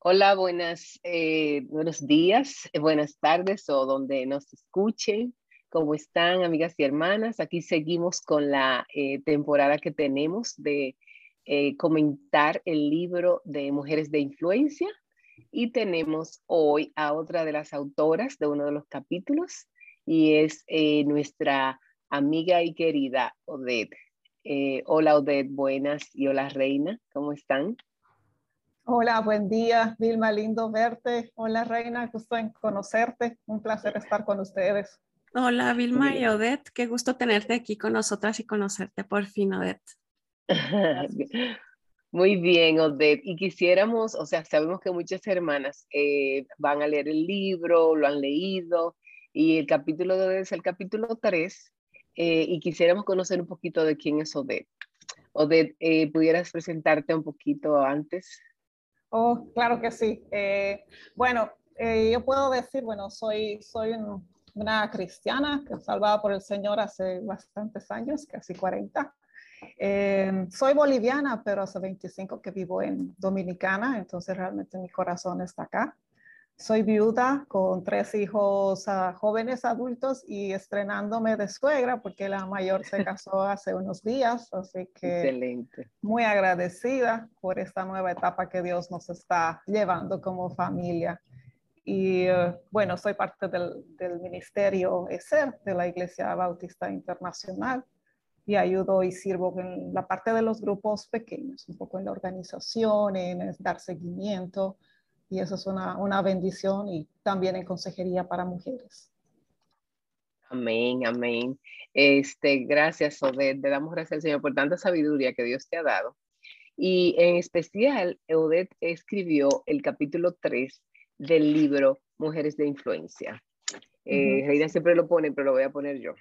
Hola, buenas, eh, buenos días, eh, buenas tardes o donde nos escuchen. ¿Cómo están, amigas y hermanas? Aquí seguimos con la eh, temporada que tenemos de comentar el libro de Mujeres de Influencia y tenemos hoy a otra de las autoras de uno de los capítulos y es nuestra amiga y querida Odette. hola Odette, buenas y hola Reina, ¿cómo están? Hola, buen día, Vilma, lindo verte. Hola, Reina, gusto en conocerte. Un placer estar con ustedes. Hola, Vilma y Odette, qué gusto tenerte aquí con nosotras y conocerte por fin, Odette. Muy bien, Odette. Y quisiéramos, o sea, sabemos que muchas hermanas eh, van a leer el libro, lo han leído, y el capítulo de Odette es el capítulo 3, eh, y quisiéramos conocer un poquito de quién es Odette. Odette, eh, ¿pudieras presentarte un poquito antes? Oh, claro que sí. Eh, bueno, eh, yo puedo decir, bueno, soy, soy una cristiana salvada por el Señor hace bastantes años, casi 40. Eh, soy boliviana, pero hace 25 que vivo en Dominicana, entonces realmente mi corazón está acá. Soy viuda con tres hijos ah, jóvenes adultos y estrenándome de suegra porque la mayor se casó hace unos días, así que Excelente. muy agradecida por esta nueva etapa que Dios nos está llevando como familia. Y eh, bueno, soy parte del, del ministerio ESER de la Iglesia Bautista Internacional y ayudo y sirvo en la parte de los grupos pequeños, un poco en la organización, en dar seguimiento y eso es una, una bendición y también en consejería para mujeres. Amén, amén. Este, gracias, Odette. Le damos gracias al Señor por tanta sabiduría que Dios te ha dado. Y en especial, Odette escribió el capítulo 3 del libro Mujeres de Influencia. Eh, Reina siempre lo pone, pero lo voy a poner yo.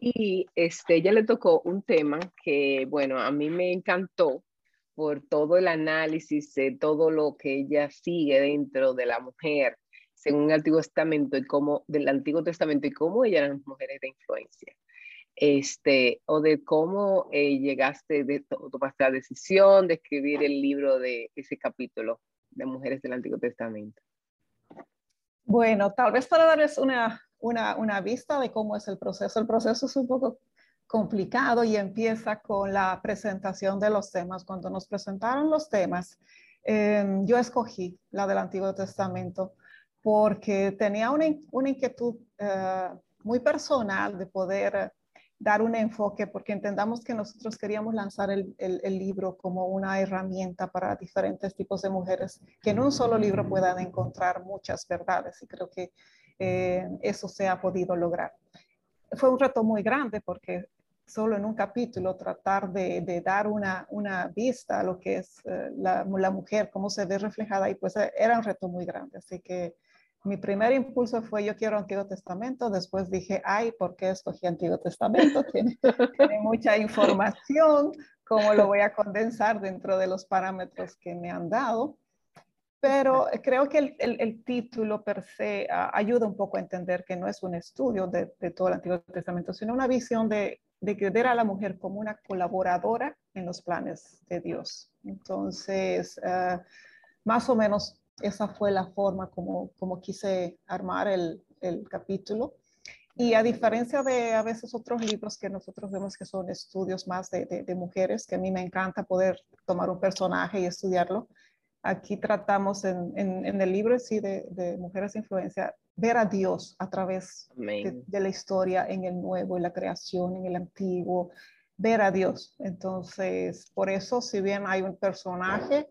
Y este, ella le tocó un tema que, bueno, a mí me encantó por todo el análisis de todo lo que ella sigue dentro de la mujer, según el Antiguo Testamento y cómo, del Antiguo Testamento y cómo ellas eran mujeres de influencia. Este, o de cómo eh, llegaste, de, tomaste la decisión de escribir el libro de ese capítulo de mujeres del Antiguo Testamento. Bueno, tal vez para darles una, una, una vista de cómo es el proceso. El proceso es un poco complicado y empieza con la presentación de los temas. Cuando nos presentaron los temas, em, yo escogí la del Antiguo Testamento porque tenía una, una inquietud eh, muy personal de poder dar un enfoque, porque entendamos que nosotros queríamos lanzar el, el, libro como una herramienta para diferentes tipos de mujeres, que en un solo libro puedan encontrar muchas verdades, y creo que eh, eso se ha podido lograr. Fue un reto muy grande porque solo en un capítulo tratar de, dar una, una, vista a lo que es eh, la, mujer, cómo se ve reflejada, y pues eh, era un reto muy grande. Así que mi primer impulso fue yo quiero Antiguo Testamento, después dije, ay, ¿por qué escogí Antiguo Testamento? Tiene, tiene mucha información, ¿cómo lo voy a condensar dentro de los parámetros que me han dado? Pero creo que el, el, título per se uh, ayuda un poco a entender que no es un estudio de, de, todo el Antiguo Testamento, sino una visión de de ver a la mujer como una colaboradora en los planes de Dios. Entonces, eh, más o menos esa fue la forma como, como quise armar el, el, capítulo. Y a diferencia de a veces otros libros que nosotros vemos que son estudios más de, de, mujeres, que a mí me encanta poder tomar un personaje y estudiarlo, aquí tratamos en, en, en el libro sí de, de Mujeres de Influencia ver a Dios a través de, la historia en el nuevo, en la creación, en el antiguo, ver a Dios. Entonces, por eso, si bien hay un personaje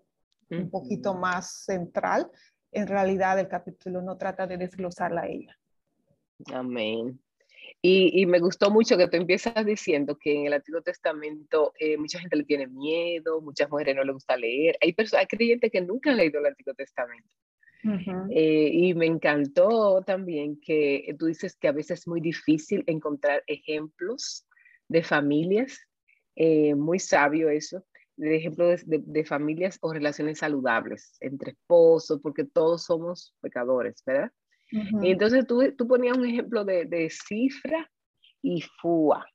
un poquito más central, en realidad el capítulo no trata de desglosarla a ella. Amén. Y, y, me gustó mucho que tú empiezas diciendo que en el Antiguo Testamento eh, mucha gente le tiene miedo, muchas mujeres no les gusta leer. Hay, hay creyentes que nunca han leído el Antiguo Testamento. Eh, y me encantó también que tú dices que a veces es muy difícil encontrar ejemplos de familias, eh, muy sabio eso, de ejemplos de, de, familias o relaciones saludables entre esposos, porque todos somos pecadores, ¿verdad? Y entonces tú, tú ponías un ejemplo de, de cifra y fua.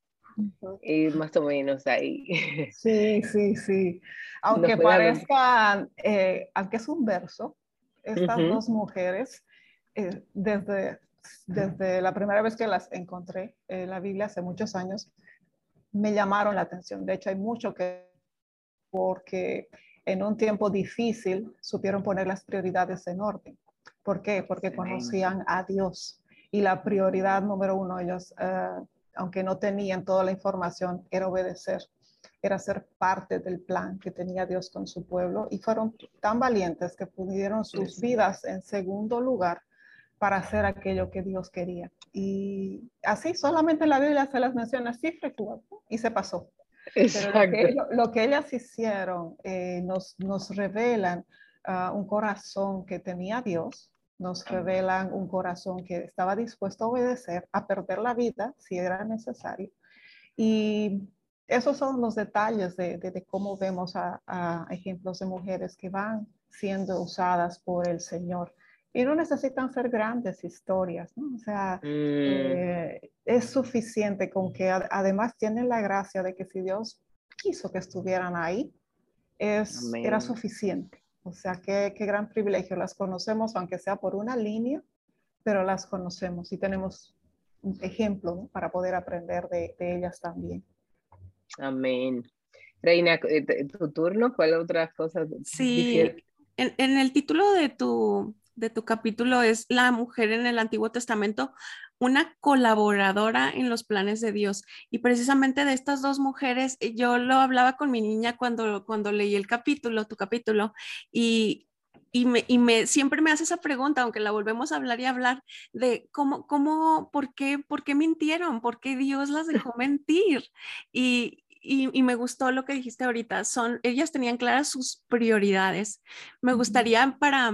y más o menos ahí. Sí, sí, sí. Aunque parezca, eh, aunque es un verso, estas dos mujeres, eh, desde, desde la primera vez que las encontré en la Biblia hace muchos años, me llamaron la atención. De hecho, hay mucho que, porque en un tiempo difícil supieron poner las prioridades en orden. ¿Por qué? Porque conocían a Dios. Y la prioridad número uno, ellos, eh, aunque no tenían toda la información, era obedecer, era ser parte del plan que tenía Dios con su pueblo. Y fueron tan valientes que pudieron sus vidas en segundo lugar para hacer aquello que Dios quería. Y así solamente la Biblia se las menciona así y se pasó. Pero lo que, ellas hicieron eh, nos, nos revelan ah, un corazón que tenía Dios, nos revelan un corazón que estaba dispuesto a obedecer, a perder la vida si era necesario. Y esos son los detalles de, de, cómo vemos a, a, ejemplos de mujeres que van siendo usadas por el Señor. Y no necesitan ser grandes historias, ¿no? O sea, mm. eh, es suficiente con que además tienen la gracia de que si Dios quiso que estuvieran ahí, es, era suficiente. O sea, qué, qué, gran privilegio. Las conocemos, aunque sea por una línea, pero las conocemos y tenemos un ejemplo para poder aprender de, de, ellas también. Amén. Reina, eh, tu turno, ¿cuál otra cosa? Sí, en, en, el título de tu, de tu capítulo es la mujer en el Antiguo Testamento, una colaboradora en los planes de Dios. Y precisamente de estas dos mujeres, eh, yo lo hablaba con mi niña cuando, cuando leí el capítulo, tu capítulo, y, y, me, y me, siempre me hace esa pregunta, aunque la volvemos a hablar y hablar, de cómo, cómo, por qué, por qué mintieron, por qué Dios las dejó mentir. Y, y, y, me gustó lo que dijiste ahorita, son, ellas tenían claras sus prioridades. Me gustaría para,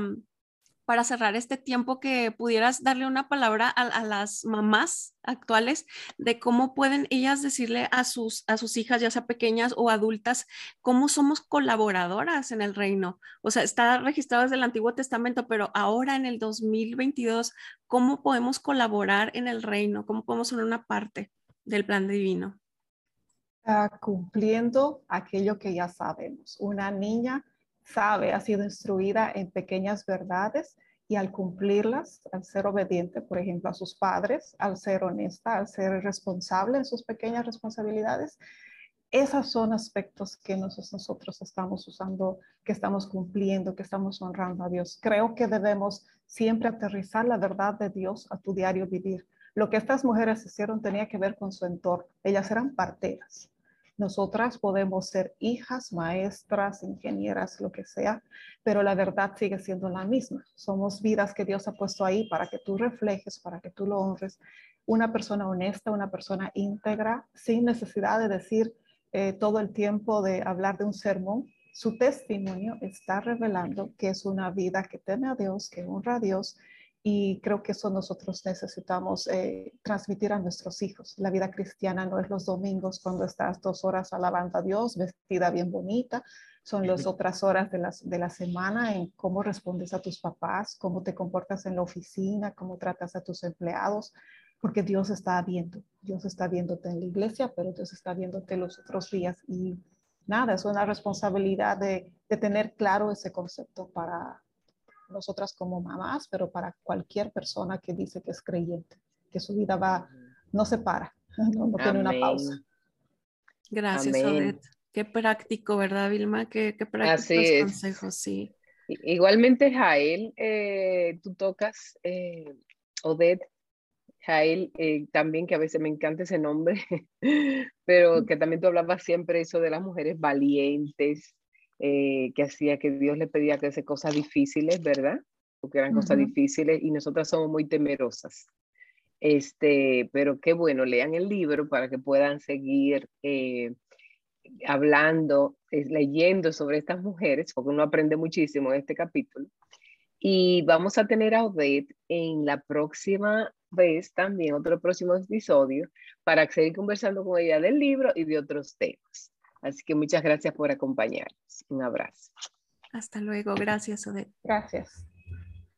para cerrar este tiempo que pudieras darle una palabra a, las mamás actuales de cómo pueden ellas decirle a sus, a sus hijas, ya sea pequeñas o adultas, cómo somos colaboradoras en el reino. O sea, está registrado desde el Antiguo Testamento, pero ahora en el 2022, ¿cómo podemos colaborar en el reino? ¿Cómo podemos ser una parte del plan divino? Uh, cumpliendo aquello que ya sabemos. Una niña sabe, ha sido instruida en pequeñas verdades y al cumplirlas, al ser obediente, por ejemplo, a sus padres, al ser honesta, al ser responsable en sus pequeñas responsabilidades, esos son aspectos que nosotros estamos usando, que estamos cumpliendo, que estamos honrando a Dios. Creo que debemos siempre aterrizar la verdad de Dios a tu diario vivir. Lo que estas mujeres hicieron tenía que ver con su entorno. Ellas eran parteras. Nosotras podemos ser hijas, maestras, ingenieras, lo que sea, pero la verdad sigue siendo la misma. Somos vidas que Dios ha puesto ahí para que tú reflejes, para que tú lo honres. Una persona honesta, una persona íntegra, sin necesidad de decir eh, todo el tiempo de hablar de un sermón. Su testimonio está revelando que es una vida que teme a Dios, que honra a Dios y creo que eso nosotros necesitamos eh, transmitir a nuestros hijos. La vida cristiana no es los domingos cuando estás dos horas alabando a Dios, vestida bien bonita. Son las otras horas de, las, de la semana en cómo respondes a tus papás, cómo te comportas en la oficina, cómo tratas a tus empleados, porque Dios está viendo. Dios está viéndote en la iglesia, pero Dios está viéndote los otros días. Y nada, es una responsabilidad de, de tener claro ese concepto para, nosotras como mamás, pero para cualquier persona que dice que es creyente, que su vida va, no se para, no, tiene una pausa. Gracias, Odette. Qué práctico, ¿verdad, Vilma? Qué, qué prácticos consejos, sí. Igualmente, Jael, eh, tú tocas, eh, Odette, Jael, eh, también, que a veces me encanta ese nombre, pero que también tú hablabas siempre eso de las mujeres valientes, eh, que hacía que Dios le pedía que hace cosas difíciles, ¿verdad? Porque eran cosas difíciles y nosotras somos muy temerosas. Este, pero qué bueno, lean el libro para que puedan seguir eh, hablando, eh, leyendo sobre estas mujeres, porque uno aprende muchísimo en este capítulo. Y vamos a tener a Odette en la próxima vez, también otro próximo episodio, para seguir conversando con ella del libro y de otros temas. Así que muchas gracias por acompañarnos. Un abrazo. Hasta luego. Gracias, Odette. Gracias.